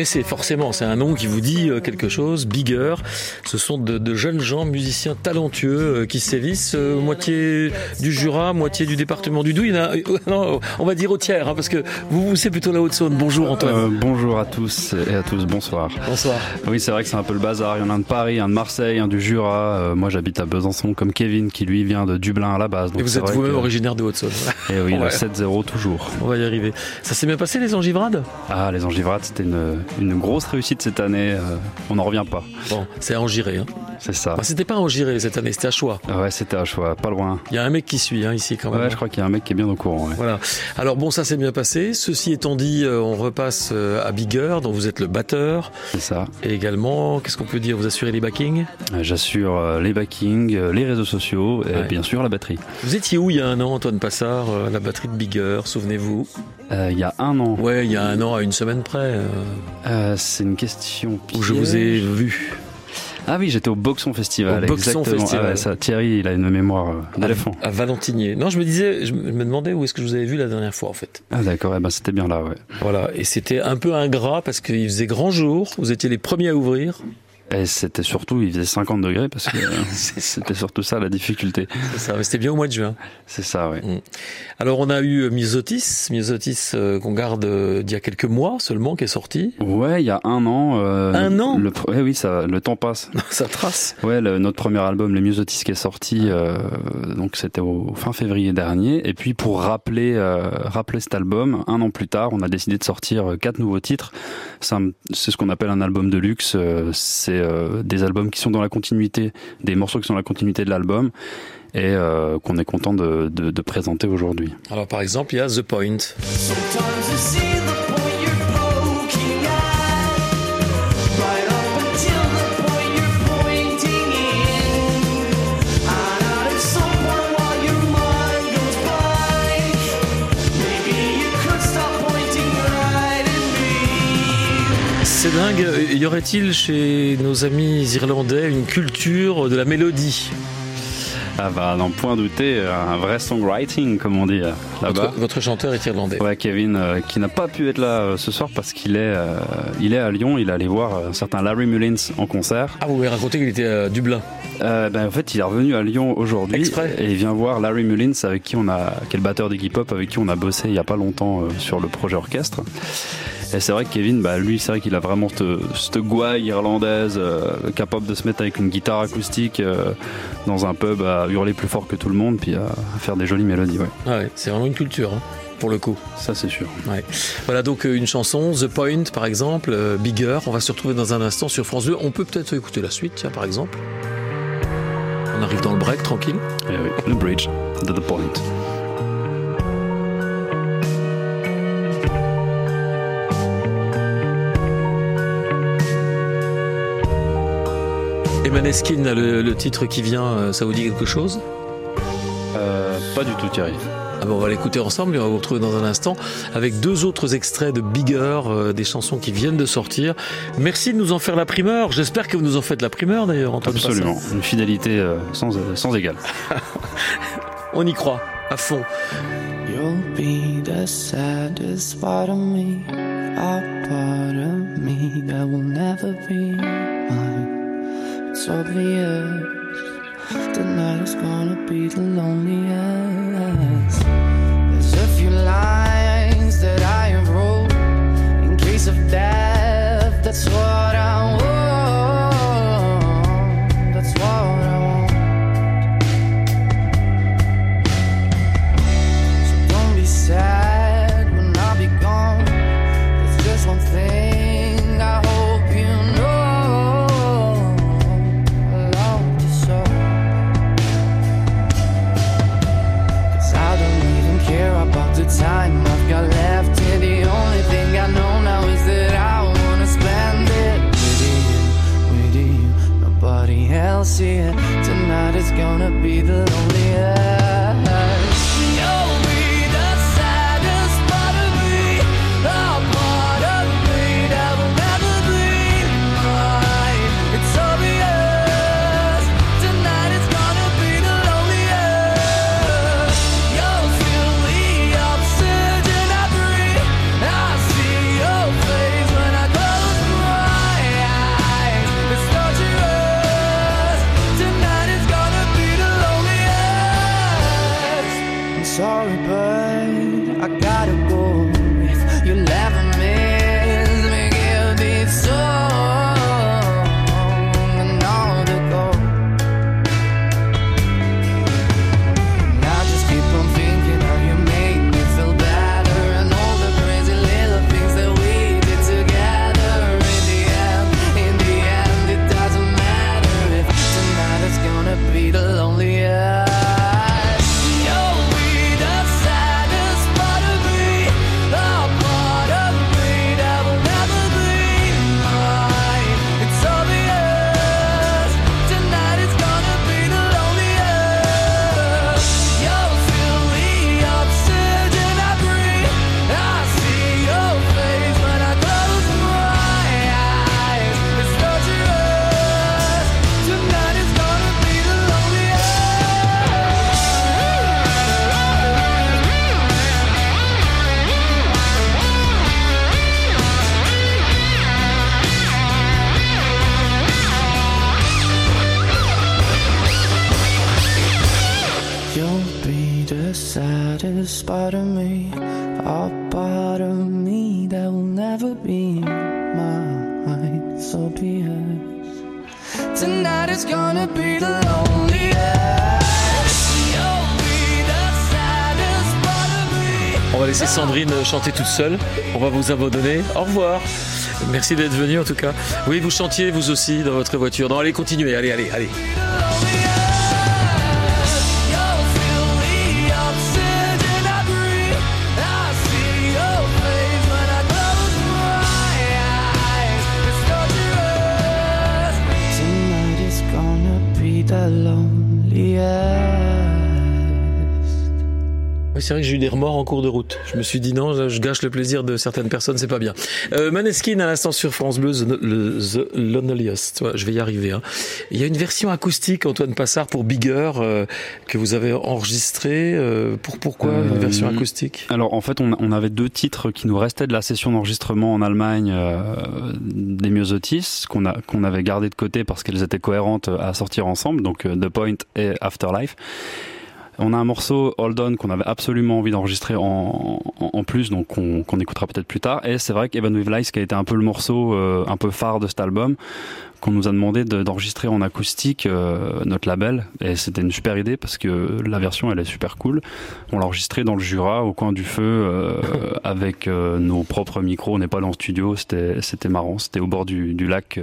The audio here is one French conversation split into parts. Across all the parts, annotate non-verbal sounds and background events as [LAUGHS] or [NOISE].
connaissez forcément, c'est un nom qui vous dit euh, quelque chose. Bigger, ce sont de, jeunes gens, musiciens talentueux euh, qui sévissent, moitié du Jura, moitié du département du Doubs. [LAUGHS] on va dire au tiers, hein, parce que vous, c'est plutôt la Haute-Saône. Bonjour Antoine. bonjour à tous et à tous, bonsoir. Bonsoir. Oui, c'est vrai que c'est un peu le bazar. Il y en a un de Paris, un de Marseille, un du Jura. moi, j'habite à Besançon, comme Kevin, qui lui vient de Dublin à la base. et vous êtes vous-même originaire de Haute-Saône. Et eh oui, [LAUGHS] le 7-0 toujours. On va y arriver. Ça s'est bien passé les Angivrades? Ah, les Angivrades, c'était une, une, grosse réussite cette année. Euh, on n'en revient pas. Bon, c'est à Angiré. Hein. C'est ça. Bah, c'était pas à Angiré cette année, c'était à Choix. Ouais, c'était à Choix, pas loin. Il y a un mec qui suit hein, ici quand même. Ouais, je crois qu'il y a un mec qui est bien au courant. Voilà. Alors bon, ça s'est bien passé. Ceci étant dit, euh, on repasse euh, à Bigger, dont vous êtes le batteur. C'est ça. Et également, qu'est-ce qu'on peut dire Vous assurez les backings? J'assure les backings, les réseaux sociaux et bien sûr la batterie. Vous étiez où il y a un an, Antoine Passard, la batterie de Bigger, souvenez-vous? Il y a un an. Ouais, il y a un an à une semaine près. Euh. Euh, c'est une question. Où je vous ai vu. Ah oui, j'étais au Boxon Festival. Au Boxon Festival. Ah ça, Thierry, il a une mémoire euh, d'éléphant. À, Valentinier. Non, je me disais, je me demandais où est-ce que je vous avais vu la dernière fois en fait. Ah d'accord, eh ben, c'était bien là, ouais. Voilà, et c'était un peu ingrat parce qu'il faisait grand jour. Vous étiez les premiers à ouvrir. Et c'était surtout, il faisait 50 degrés parce que [LAUGHS] [LAUGHS] c'était surtout ça la difficulté. C'est ça, c'était bien au mois de juin. C'est ça, oui. Mm. Alors on a eu Myosotis, Myosotis euh, qu'on garde euh, d'il y a quelques mois seulement, qui est sorti. Ouais, il y a un an. Euh, un an le, Oui, ça, le temps passe. [LAUGHS] ça trace. Ouais, notre premier album, le Myosotis, qui est sorti, donc c'était au fin février dernier. Et puis pour rappeler, rappeler cet album, un an plus tard, on a décidé de sortir quatre nouveaux titres. C'est ce qu'on appelle un album de luxe. C'est euh, des albums qui sont dans la continuité, des morceaux qui sont dans la continuité de l'album et euh, qu'on est content de, de présenter aujourd'hui. Alors par exemple, il y a The Point. C'est dingue. Y aurait-il chez nos amis irlandais une culture de la mélodie ah bah, n'en point douter, un vrai songwriting, comme on dit euh, là-bas. Votre, chanteur est irlandais. Ouais, Kevin, euh, qui n'a pas pu être là euh, ce soir parce qu'il est, il est à Lyon. Il est allé voir un certain Larry Mullins en concert. Ah, vous m'avez raconté qu'il était à Dublin. ben, en fait, il est revenu à Lyon aujourd'hui. Et il vient voir Larry Mullins, avec qui on a, quel batteur d'équipe hop, avec qui on a bossé il y a pas longtemps sur le projet orchestre. Et c'est vrai que Kevin, bah, lui, c'est vrai qu'il a vraiment cette, gouaille irlandaise, euh, capable de se mettre avec une guitare acoustique euh, dans un pub à hurler plus fort que tout le monde, puis à, faire des jolies mélodies. Ouais. Ah ouais, c'est vraiment une culture. Hein, pour le coup. Ça, c'est sûr. Ouais. Voilà donc euh, une chanson, The Point par exemple, Bigger. On va se retrouver dans un instant sur France 2. On peut peut-être écouter la suite, tiens, par exemple. On arrive dans le break, tranquille. Eh oui, le bridge de The Point. Maneskin, le, le, titre qui vient, euh, ça vous dit quelque chose? Euh, Pas du tout, Thierry. Ah bon, on va l'écouter ensemble et on va vous retrouver dans un instant avec deux autres extraits de Bigger, euh, des chansons qui viennent de sortir. Merci de nous en faire la primeur. J'espère que vous nous en faites la primeur d'ailleurs, Antoine. Absolument, une fidélité sans, sans égale. [LAUGHS] on y croit, à fond. You'll be the saddest part of me, a part of me that will never be mine. It's obvious tonight is gonna be the loneliest. There's a few lines that I have wrote in case of death. That's what I be the On va laisser Sandrine chanter toute seule. On va vous abandonner. Au revoir. Merci d'être venu en tout cas. Oui, vous chantiez vous aussi dans votre voiture. Non, allez, continuez. Allez, allez, allez. C'est vrai que j'ai eu des remords en cours de route. Je me suis dit non, je gâche le plaisir de certaines personnes, c'est pas bien. Euh, Maneskin à l'instant sur France Bleu, The, le- The Loneliest. Ouais, je vais y arriver. hein. Il y a une version acoustique, Antoine Passard, pour Bigger, euh, que vous avez enregistrée. Euh, pour pourquoi une Euh, version acoustique? Alors en fait, on, on avait deux titres qui nous restaient de la session d'enregistrement en Allemagne euh, des Myosotis qu'on a qu'on avait gardé de côté parce qu'elles étaient cohérentes à sortir ensemble, donc euh, The Point et Afterlife. On a un morceau Hold On qu'on avait absolument envie d'enregistrer en, en, plus, donc qu'on écoutera peut-être plus tard. Et c'est vrai qu'Evan with Lies, qui a été un peu le morceau euh, un peu phare de cet album, qu'on nous a demandé de- d'enregistrer en acoustique euh, notre label. Et c'était une super idée parce que la version elle est super cool. On l'a enregistré dans le Jura, au coin du feu, euh, avec nos propres micros. On n'est pas allé en studio, c'était marrant. C'était au bord du, lac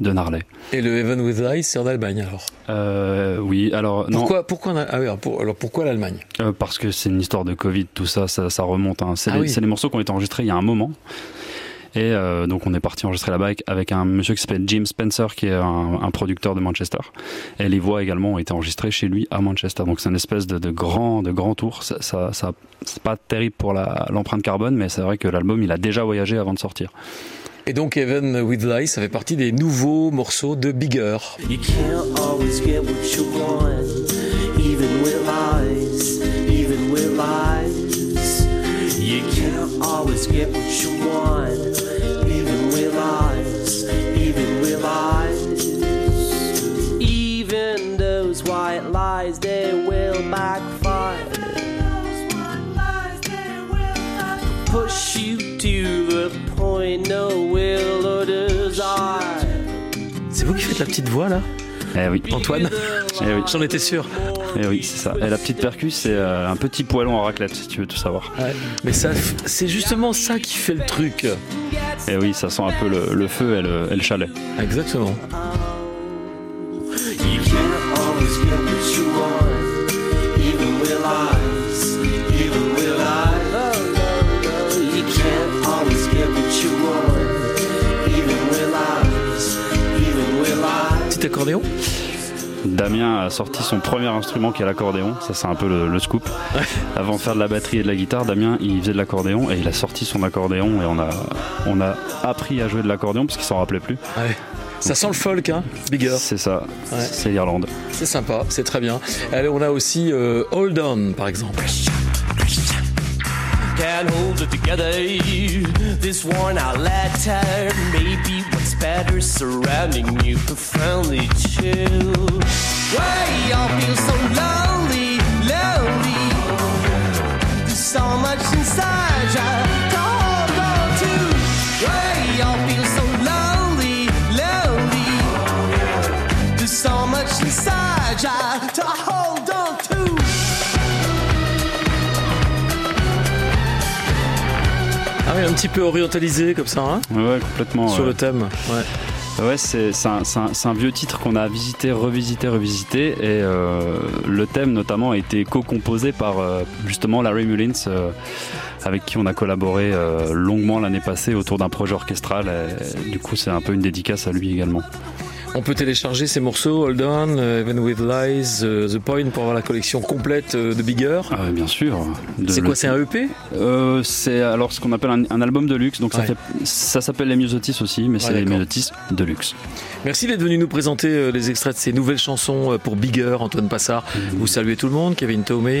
de Narley. Et le Heaven with Lies, c'est en Allemagne alors. Euh, oui, alors non, Pourquoi, ah oui, alors, pour- alors pourquoi l'Allemagne? Euh, parce que c'est une histoire de Covid, tout ça, ça, ça remonte. Hein. C'est Ah oui. c'est des morceaux qui ont été enregistrés il y a un moment. Et euh, donc on est parti enregistrer là-bas avec, avec un monsieur qui s'appelle Jim Spencer, qui est un, un producteur de Manchester. Et les voix également ont été enregistrées chez lui à Manchester. Donc c'est une espèce de, de grand, de grand tour. Ça, ça, ça- c'est pas terrible pour l'empreinte carbone, mais c'est vrai que l'album il a déjà voyagé avant de sortir. Et donc Heaven with Lies, ça fait partie des nouveaux morceaux de Bigger. Even La petite voix là Eh oui. Antoine Eh oui. J'en étais sûr. Eh oui, c'est ça. Et la petite percus, c'est euh, un petit poêlon à raclette, si tu veux tout savoir. Mais ça, c'est justement ça qui fait le truc. Et Eh oui, ça sent un peu le, le feu et le, et le chalet. Exactement. Damien a sorti son premier instrument qui est l'accordéon. Ça, c'est un peu le, le scoop. Avant de faire de la batterie et de la guitare, Damien, il faisait de l'accordéon et il a sorti son accordéon et on a, on a appris à jouer de l'accordéon parce qu'il s'en rappelait plus. Ouais. Ça sent le folk, hein Bigger. C'est ça. Ouais. C'est l'Irlande. C'est sympa, c'est très bien. Allez, on a aussi euh, Hold On, par exemple. Can't hold it together. This worn out letter. Maybe what's better surrounding you profoundly chill. Oui, un petit peu orientalisé comme ça, hein Ouais, complètement. Sur ouais. le thème. Ouais. Ouais, c'est un, vieux titre qu'on a visité, revisité, revisité. Et euh, le thème, notamment, a été co-composé par euh, justement Larry Mullins, euh, avec qui on a collaboré longuement l'année passée autour d'un projet orchestral. Et, du coup, c'est un peu une dédicace à lui également. On peut télécharger ces morceaux, Hold On, euh, Even With Lies, euh, The Point, pour avoir la collection complète euh, de Bigger. Ah, bien sûr. C'est quoi, c'est un E EP euh, C'est alors ce qu'on appelle un, un album de luxe. Donc ça, Ouais. fait, ça s'appelle les Myosotis aussi, mais c'est les. Myosotis de luxe. Merci d'être venu nous présenter les extraits de ces nouvelles chansons pour Bigger, Antoine Passard. Vous saluez tout le monde, Kevin Tomé.